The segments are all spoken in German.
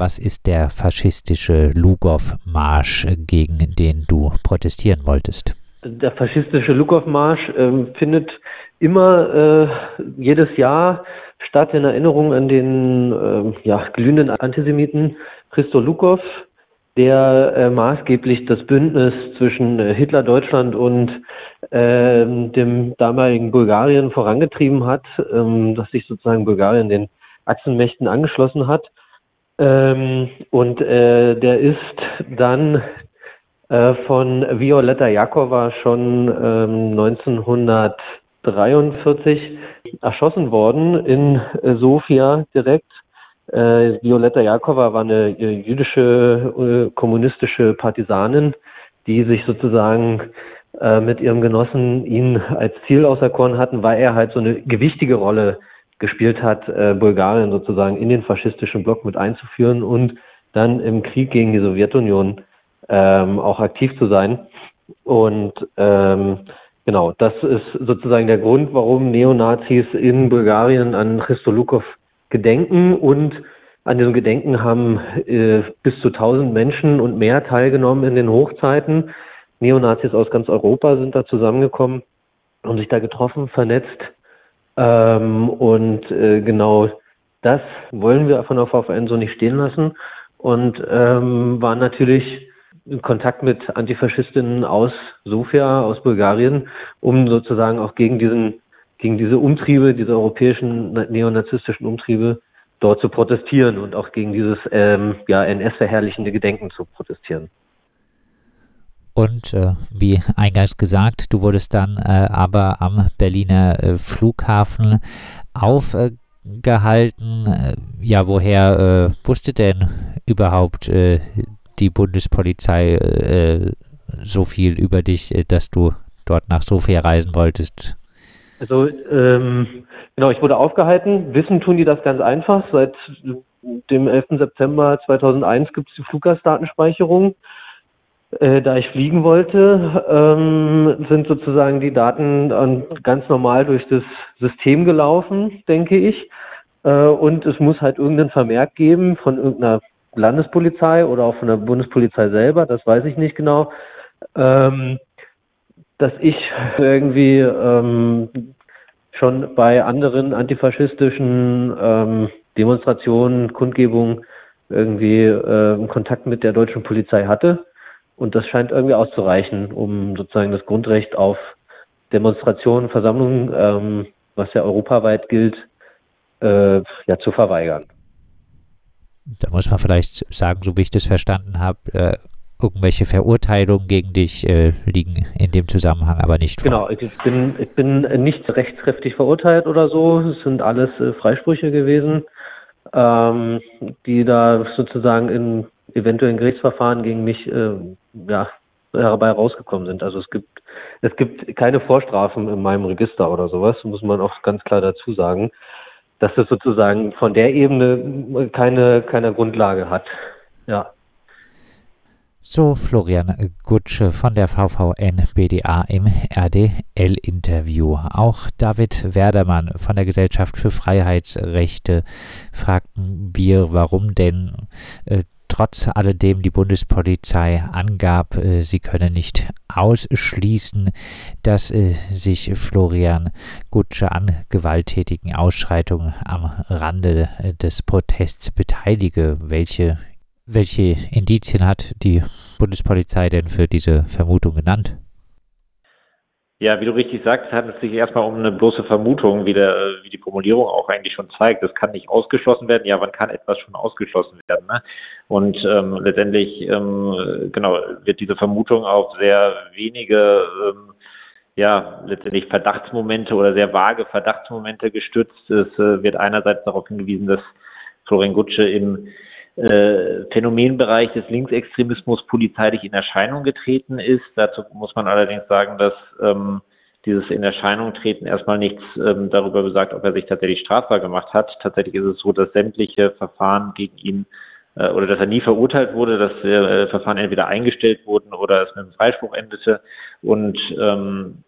Was ist der faschistische Lugow-Marsch, gegen den du protestieren wolltest? Der faschistische Lugow-Marsch äh, findet immer äh, jedes Jahr statt in Erinnerung an den äh, ja, glühenden Antisemiten Christo Lugow, der äh, maßgeblich das Bündnis zwischen äh, Hitler-Deutschland und äh, dem damaligen Bulgarien vorangetrieben hat, ähm, dass sich sozusagen Bulgarien den Achsenmächten angeschlossen hat. Ähm, und äh, der ist dann äh, von Violetta Jakova schon ähm, 1943 erschossen worden in äh, Sofia direkt. Äh, Violetta Jakova war eine äh, jüdische äh, kommunistische Partisanin, die sich sozusagen äh, mit ihrem Genossen ihn als Ziel auserkoren hatten, weil er halt so eine gewichtige Rolle gespielt hat, äh, Bulgarien sozusagen in den faschistischen Block mit einzuführen und dann im Krieg gegen die Sowjetunion ähm, auch aktiv zu sein. Und ähm, genau, das ist sozusagen der Grund, warum Neonazis in Bulgarien an Christo Lukov Gedenken und an diesem Gedenken haben äh, bis zu 1000 Menschen und mehr teilgenommen in den Hochzeiten. Neonazis aus ganz Europa sind da zusammengekommen, haben sich da getroffen, vernetzt. Ähm, und äh, genau das wollen wir von der VVN so nicht stehen lassen und ähm, waren natürlich in Kontakt mit Antifaschistinnen aus Sofia, aus Bulgarien, um sozusagen auch gegen diesen gegen diese Umtriebe, diese europäischen neonazistischen Umtriebe dort zu protestieren und auch gegen dieses ähm, ja, NS-verherrlichende Gedenken zu protestieren. Und äh, wie eingangs gesagt, du wurdest dann äh, aber am Berliner äh, Flughafen aufgehalten. Äh, ja, woher äh, wusste denn überhaupt äh, die Bundespolizei so viel über dich, dass du dort nach Sofia reisen wolltest? Also ähm, genau, ich wurde aufgehalten. Wissen tun die das ganz einfach. Seit dem 11. September 2001 gibt es die Fluggastdatenspeicherung. Äh, da ich fliegen wollte, ähm, sind sozusagen die Daten dann ganz normal durch das System gelaufen, denke ich. Äh, und es muss halt irgendeinen Vermerk geben von irgendeiner Landespolizei oder auch von der Bundespolizei selber, das weiß ich nicht genau. Ähm, dass ich irgendwie ähm, schon bei anderen antifaschistischen ähm, Demonstrationen, Kundgebungen irgendwie äh, Kontakt mit der deutschen Polizei hatte. Und das scheint irgendwie auszureichen, um sozusagen das Grundrecht auf Demonstrationen, Versammlungen, ähm, was ja europaweit gilt, äh, ja zu verweigern. Da muss man vielleicht sagen, so wie ich das verstanden habe, äh, irgendwelche Verurteilungen gegen dich äh, liegen in dem Zusammenhang aber nicht vor. Genau, ich bin, ich bin nicht rechtskräftig verurteilt oder so. Es sind alles äh, Freisprüche gewesen, ähm, die da sozusagen in eventuellen Gerichtsverfahren gegen mich äh, ja, herbei rausgekommen sind. Also es gibt es gibt keine Vorstrafen in meinem Register oder sowas, muss man auch ganz klar dazu sagen, dass es sozusagen von der Ebene keine keine Grundlage hat. Ja. So Florian Gutsche von der VVN BDA im RDL-Interview. Auch David Werdermann von der Gesellschaft für Freiheitsrechte fragten wir, warum denn äh, trotz alledem die Bundespolizei angab, äh, sie könne nicht ausschließen, dass äh, sich Florian Gutsche an gewalttätigen Ausschreitungen am Rande äh, des Protests beteilige. Welche welche Indizien hat die Bundespolizei denn für diese Vermutung genannt? Ja, wie du richtig sagst, handelt es sich erstmal um eine bloße Vermutung, wie, der, wie die Formulierung auch eigentlich schon zeigt. Das kann nicht ausgeschlossen werden. Ja, wann kann etwas schon ausgeschlossen werden? Ne? Und ähm, letztendlich ähm, genau wird diese Vermutung auf sehr wenige ähm, ja letztendlich Verdachtsmomente oder sehr vage Verdachtsmomente gestützt. Es äh, wird einerseits darauf hingewiesen, dass Florian Gutsche im äh, Phänomenbereich des Linksextremismus polizeilich in Erscheinung getreten ist. Dazu muss man allerdings sagen, dass ähm, dieses in Erscheinung treten erstmal nichts ähm, darüber besagt, ob er sich tatsächlich strafbar gemacht hat. Tatsächlich ist es so, dass sämtliche Verfahren gegen ihn äh, oder dass er nie verurteilt wurde, dass äh, Verfahren entweder eingestellt wurden oder es mit einem Freispruch endete. Und ähm,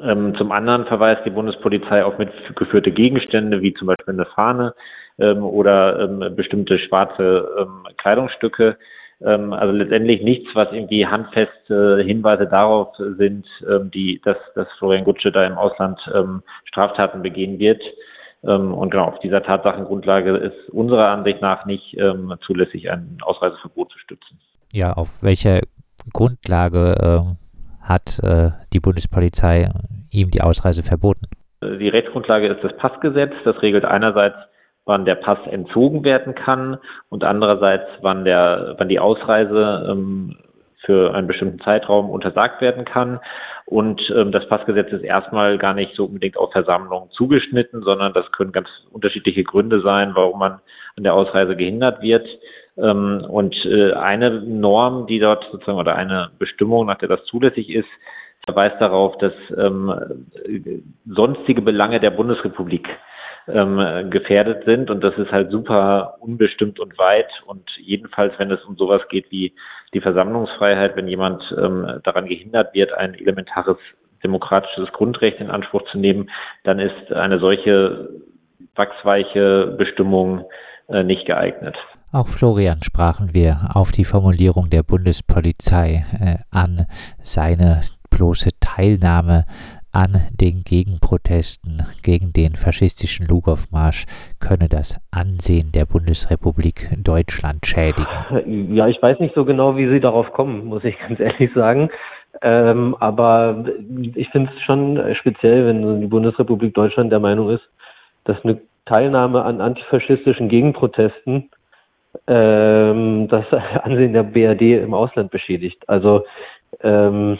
ähm, zum anderen verweist die Bundespolizei auf mitgeführte Gegenstände, wie zum Beispiel eine Fahne, ähm, oder ähm, bestimmte schwarze ähm, Kleidungsstücke. Ähm, also letztendlich nichts, was irgendwie handfeste Hinweise darauf sind, ähm, die, dass, dass Florian Gutsche da im Ausland ähm, Straftaten begehen wird. Ähm, und genau auf dieser Tatsachengrundlage ist unserer Ansicht nach nicht ähm, zulässig, ein Ausreiseverbot zu stützen. Ja, auf welcher Grundlage äh, hat äh, die Bundespolizei ihm die Ausreise verboten? Die Rechtsgrundlage ist das Passgesetz. Das regelt einerseits, wann der Pass entzogen werden kann und andererseits, wann der, wann die Ausreise ähm, für einen bestimmten Zeitraum untersagt werden kann. Und ähm, das Passgesetz ist erstmal gar nicht so unbedingt auf Versammlungen zugeschnitten, sondern das können ganz unterschiedliche Gründe sein, warum man an der Ausreise gehindert wird. Ähm, und äh, eine Norm, die dort sozusagen oder eine Bestimmung, nach der das zulässig ist, verweist darauf, dass ähm, sonstige Belange der Bundesrepublik ähm, gefährdet sind. Und das ist halt super unbestimmt und weit. Und jedenfalls, wenn es um sowas geht wie die Versammlungsfreiheit, wenn jemand ähm, daran gehindert wird, ein elementares demokratisches Grundrecht in Anspruch zu nehmen, dann ist eine solche wachsweiche Bestimmung äh, nicht geeignet. Auch Florian sprachen wir auf die Formulierung der Bundespolizei äh, an, seine bloße Teilnahme an den Gegenprotesten gegen den faschistischen Lugow-Marsch könne das Ansehen der Bundesrepublik Deutschland schädigen. Ja, ich weiß nicht so genau, wie Sie darauf kommen, muss ich ganz ehrlich sagen. Ähm, aber ich finde es schon speziell, wenn die Bundesrepublik Deutschland der Meinung ist, dass eine Teilnahme an antifaschistischen Gegenprotesten ähm, das Ansehen der BRD im Ausland beschädigt. Also ähm,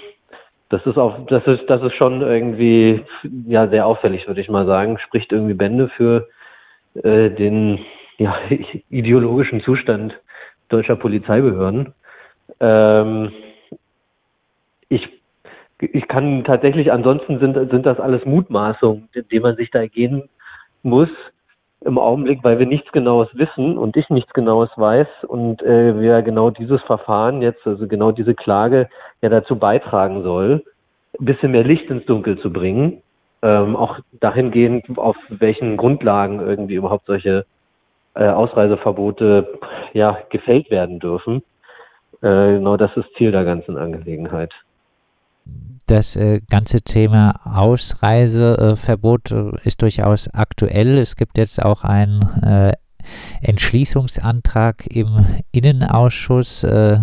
das ist auch, das ist, das ist schon irgendwie ja sehr auffällig, würde ich mal sagen. Spricht irgendwie Bände für äh, den ja, ideologischen Zustand deutscher Polizeibehörden. Ähm, ich, ich kann tatsächlich, ansonsten sind, sind das alles Mutmaßungen, denen man sich da gehen muss im Augenblick, weil wir nichts Genaues wissen und ich nichts Genaues weiß und äh, wir genau dieses Verfahren jetzt, also genau diese Klage ja dazu beitragen soll, ein bisschen mehr Licht ins Dunkel zu bringen, ähm, auch dahingehend, auf welchen Grundlagen irgendwie überhaupt solche äh, Ausreiseverbote ja gefällt werden dürfen. Äh, genau das ist Ziel der ganzen Angelegenheit das äh, ganze Thema Ausreiseverbot äh, ist durchaus aktuell. Es gibt jetzt auch einen äh, Entschließungsantrag im Innenausschuss. Äh,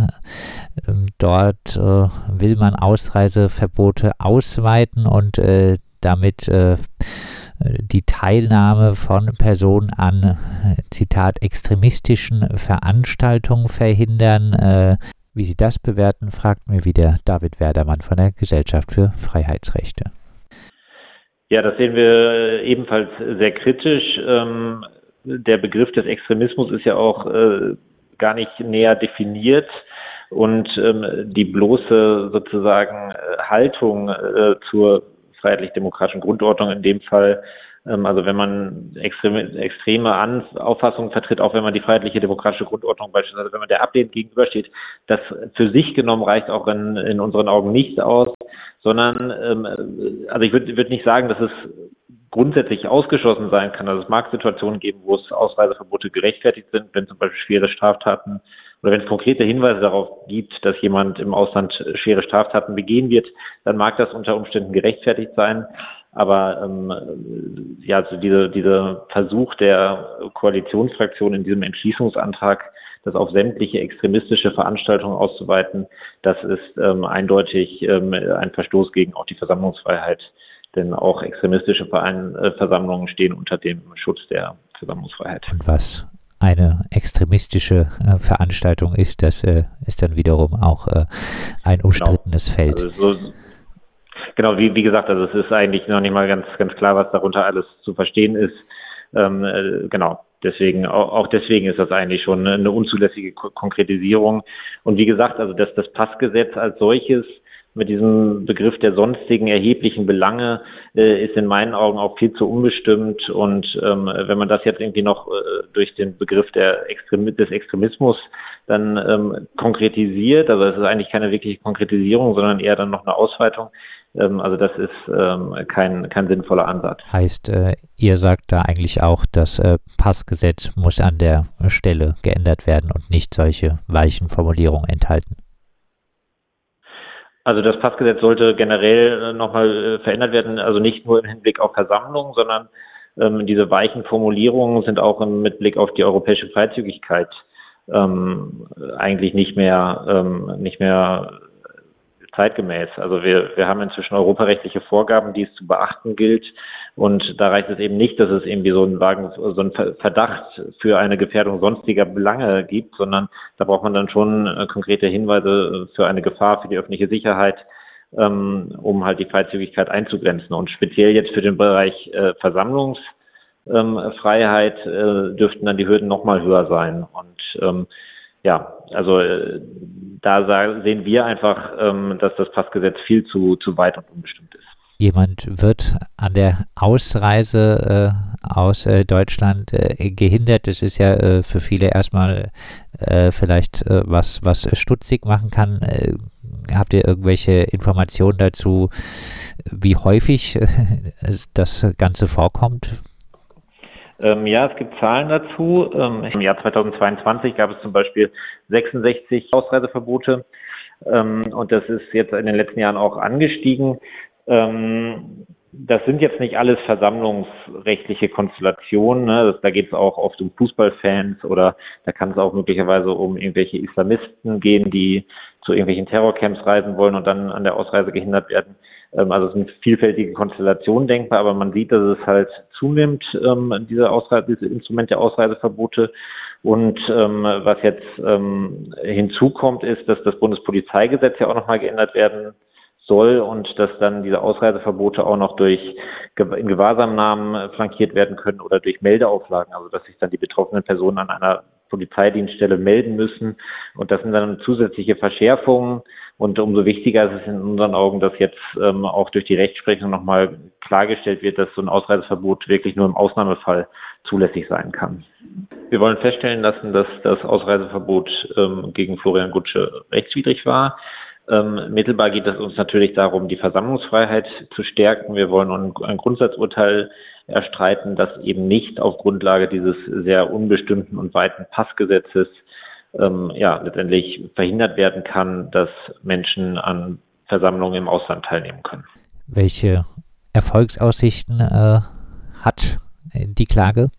ähm, dort äh, will man Ausreiseverbote ausweiten und äh, damit die Teilnahme von Personen an, Zitat, extremistischen Veranstaltungen verhindern. Wie Sie das bewerten, fragt mir wieder David Werdermann von der Gesellschaft für Freiheitsrechte. Ja, das sehen wir ebenfalls sehr kritisch. Ähm, der Begriff des Extremismus ist ja auch äh, gar nicht näher definiert und ähm, die bloße sozusagen äh, Haltung äh, zur freiheitlich-demokratischen Grundordnung in dem Fall also wenn man extreme, extreme Auffassungen vertritt, auch wenn man die freiheitliche demokratische Grundordnung beispielsweise, wenn man der ablehnend gegenübersteht, das für sich genommen reicht auch in, in unseren Augen nicht aus, sondern ähm, also ich würde würd nicht sagen, dass es grundsätzlich ausgeschlossen sein kann. Also es mag Situationen geben, wo es Ausreiseverbote gerechtfertigt sind, wenn zum Beispiel schwere Straftaten oder wenn es konkrete Hinweise darauf gibt, dass jemand im Ausland schwere Straftaten begehen wird, dann mag das unter Umständen gerechtfertigt sein. Aber ähm, ja, also diese, dieser Versuch der Koalitionsfraktion in diesem Entschließungsantrag, das auf sämtliche extremistische Veranstaltungen auszuweiten, das ist ähm, eindeutig ähm, ein Verstoß gegen auch die Versammlungsfreiheit. Denn auch extremistische Verein, äh, Versammlungen stehen unter dem Schutz der Versammlungsfreiheit. Und was eine extremistische äh, Veranstaltung ist, das äh, ist dann wiederum auch äh, ein genau. umstrittenes genau. Feld. Also so, genau, wie, wie gesagt, also es ist eigentlich noch nicht mal ganz, ganz klar, was darunter alles zu verstehen ist. Ähm, äh, genau, deswegen, auch, auch deswegen ist das eigentlich schon eine unzulässige Konkretisierung. Und wie gesagt, also das, das Passgesetz als solches mit diesem Begriff der sonstigen erheblichen Belange äh, ist in meinen Augen auch viel zu unbestimmt. Und ähm, wenn man das jetzt irgendwie noch äh, durch den Begriff der Extrem des Extremismus dann ähm, konkretisiert, also es ist eigentlich keine wirkliche Konkretisierung, sondern eher dann noch eine Ausweitung, Ähm, also das ist ähm, kein, kein sinnvoller Ansatz. Heißt, äh, ihr sagt da eigentlich auch, das äh, Passgesetz muss an der Stelle geändert werden und nicht solche weichen Formulierungen enthalten. Also das Passgesetz sollte generell äh, nochmal äh, verändert werden, also nicht nur im Hinblick auf Versammlungen, sondern ähm, diese weichen Formulierungen sind auch mit Blick auf die europäische Freizügigkeit ähm, eigentlich nicht mehr, ähm, nicht mehr zeitgemäß. Also wir, wir haben inzwischen europarechtliche Vorgaben, die es zu beachten gilt. Und da reicht es eben nicht, dass es irgendwie so einen Wagen, so einen Verdacht für eine Gefährdung sonstiger Belange gibt, sondern da braucht man dann schon äh, konkrete Hinweise für eine Gefahr für die öffentliche Sicherheit, ähm, um halt die Freizügigkeit einzugrenzen. Und speziell jetzt für den Bereich äh, Versammlungsfreiheit äh, dürften dann die Hürden nochmal höher sein. Und ähm, ja, also äh, da sehen wir einfach, ähm, dass das Passgesetz viel zu, zu weit und unbestimmt ist. Jemand wird an der Ausreise äh, aus äh, Deutschland äh, gehindert. Das ist ja äh, für viele erstmal äh, vielleicht was, was stutzig machen kann. habt ihr irgendwelche Informationen dazu, wie häufig das Ganze vorkommt? Ähm, ja, es gibt Zahlen dazu. Ähm, Im Jahr 2022 gab es zum Beispiel 66 Ausreiseverbote ähm, und das ist jetzt in den letzten Jahren auch angestiegen. Ähm, das sind jetzt nicht alles versammlungsrechtliche Konstellationen. Ne? Das, da geht es auch oft um Fußballfans oder da kann es auch möglicherweise um irgendwelche Islamisten gehen, die zu irgendwelchen Terrorcamps reisen wollen und dann an der Ausreise gehindert werden. Ähm, also es sind vielfältige Konstellationen denkbar, aber man sieht, dass es halt zunimmt, ähm, diese Ausreise, dieses Instrument der Ausreiseverbote. Und ähm, was jetzt ähm, hinzukommt, ist, dass das Bundespolizeigesetz ja auch nochmal geändert werden soll und dass dann diese Ausreiseverbote auch noch durch in Gewahrsamnahmen flankiert werden können oder durch Meldeauflagen, also dass sich dann die betroffenen Personen an einer Polizeidienststelle melden müssen. Und das sind dann zusätzliche Verschärfungen. Und umso wichtiger ist es in unseren Augen, dass jetzt ähm, auch durch die Rechtsprechung nochmal klargestellt wird, dass so ein Ausreiseverbot wirklich nur im Ausnahmefall zulässig sein kann. Wir wollen feststellen lassen, dass das Ausreiseverbot ähm, gegen Florian Gutsche rechtswidrig war. Ähm, mittelbar geht es uns natürlich darum, die Versammlungsfreiheit zu stärken. Wir wollen ein, ein Grundsatzurteil erstreiten, das eben nicht auf Grundlage dieses sehr unbestimmten und weiten Passgesetzes ähm, ja, letztendlich verhindert werden kann, dass Menschen an Versammlungen im Ausland teilnehmen können. Welche Erfolgsaussichten äh, hat die Klage?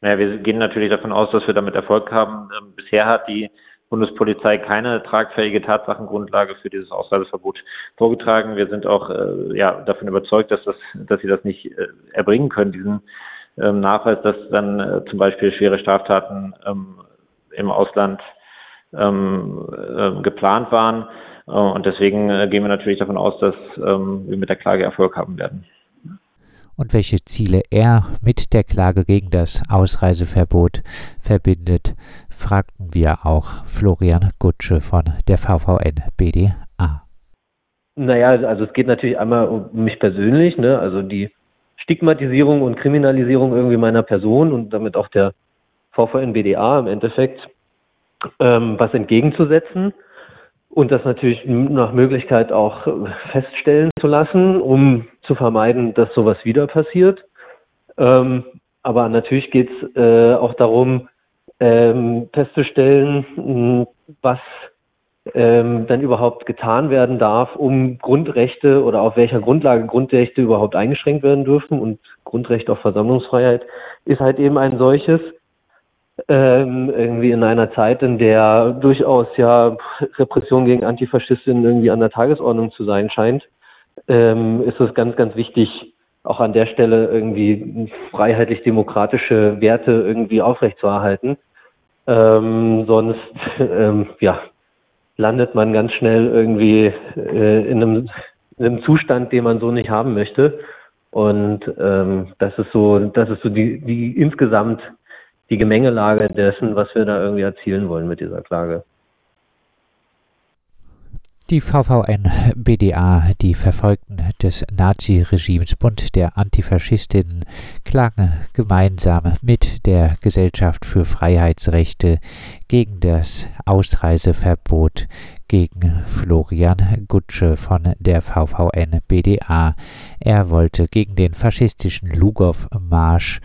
Naja, wir gehen natürlich davon aus, dass wir damit Erfolg haben. Ähm, bisher hat die Bundespolizei keine tragfähige Tatsachengrundlage für dieses Ausreiseverbot vorgetragen. Wir sind auch äh, ja, davon überzeugt, dass, das, dass sie das nicht äh, erbringen können, diesen ähm, Nachweis, dass dann äh, zum Beispiel schwere Straftaten ähm, im Ausland ähm, äh, geplant waren. Äh, und deswegen äh, gehen wir natürlich davon aus, dass ähm, wir mit der Klage Erfolg haben werden. Und welche Ziele er mit der Klage gegen das Ausreiseverbot verbindet, fragten wir auch Florian Gutsche von der VVN BDA. Naja, also es geht natürlich einmal um mich persönlich, ne? also die Stigmatisierung und Kriminalisierung irgendwie meiner Person und damit auch der VVN BDA im Endeffekt ähm, was entgegenzusetzen und das natürlich nach Möglichkeit auch feststellen zu lassen, um zu vermeiden, dass sowas wieder passiert. Ähm, aber natürlich geht es äh, auch darum, ähm, festzustellen, was ähm, dann überhaupt getan werden darf, um Grundrechte oder auf welcher Grundlage Grundrechte überhaupt eingeschränkt werden dürfen. Und Grundrecht auf Versammlungsfreiheit ist halt eben ein solches ähm, irgendwie in einer Zeit, in der durchaus ja Repression gegen Antifaschistinnen irgendwie an der Tagesordnung zu sein scheint, ähm, ist es ganz, ganz wichtig, auch an der Stelle irgendwie freiheitlich-demokratische Werte irgendwie aufrechtzuerhalten. Ähm, sonst, ähm, ja, landet man ganz schnell irgendwie äh, in, einem, in einem Zustand, den man so nicht haben möchte. Und ähm, das ist so, das ist so die, die insgesamt die Gemengelage dessen, was wir da irgendwie erzielen wollen mit dieser Klage. Die VVN BDA, die Verfolgten des Nazi-Regimes Bund der Antifaschistinnen, klagen gemeinsam mit der Gesellschaft für Freiheitsrechte gegen das Ausreiseverbot gegen Florian Gutsche von der VVN BDA. Er wollte gegen den faschistischen Lugow-Marsch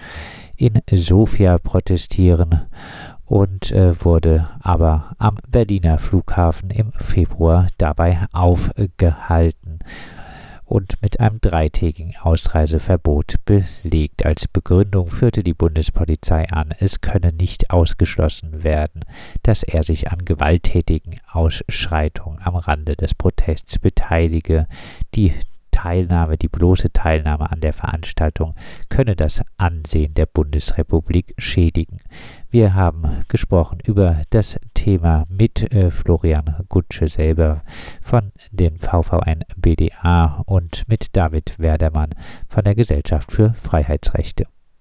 in Sofia protestieren und äh, wurde aber am Berliner Flughafen im Februar dabei aufgehalten und mit einem dreitägigen Ausreiseverbot belegt. Als Begründung führte die Bundespolizei an, es könne nicht ausgeschlossen werden, dass er sich an gewalttätigen Ausschreitungen am Rande des Protests beteilige. Die Teilnahme, die bloße Teilnahme an der Veranstaltung könne das Ansehen der Bundesrepublik schädigen. Wir haben gesprochen über das Thema mit äh, Florian Gutsche selber von den VVN BDA und mit David Werdermann von der Gesellschaft für Freiheitsrechte.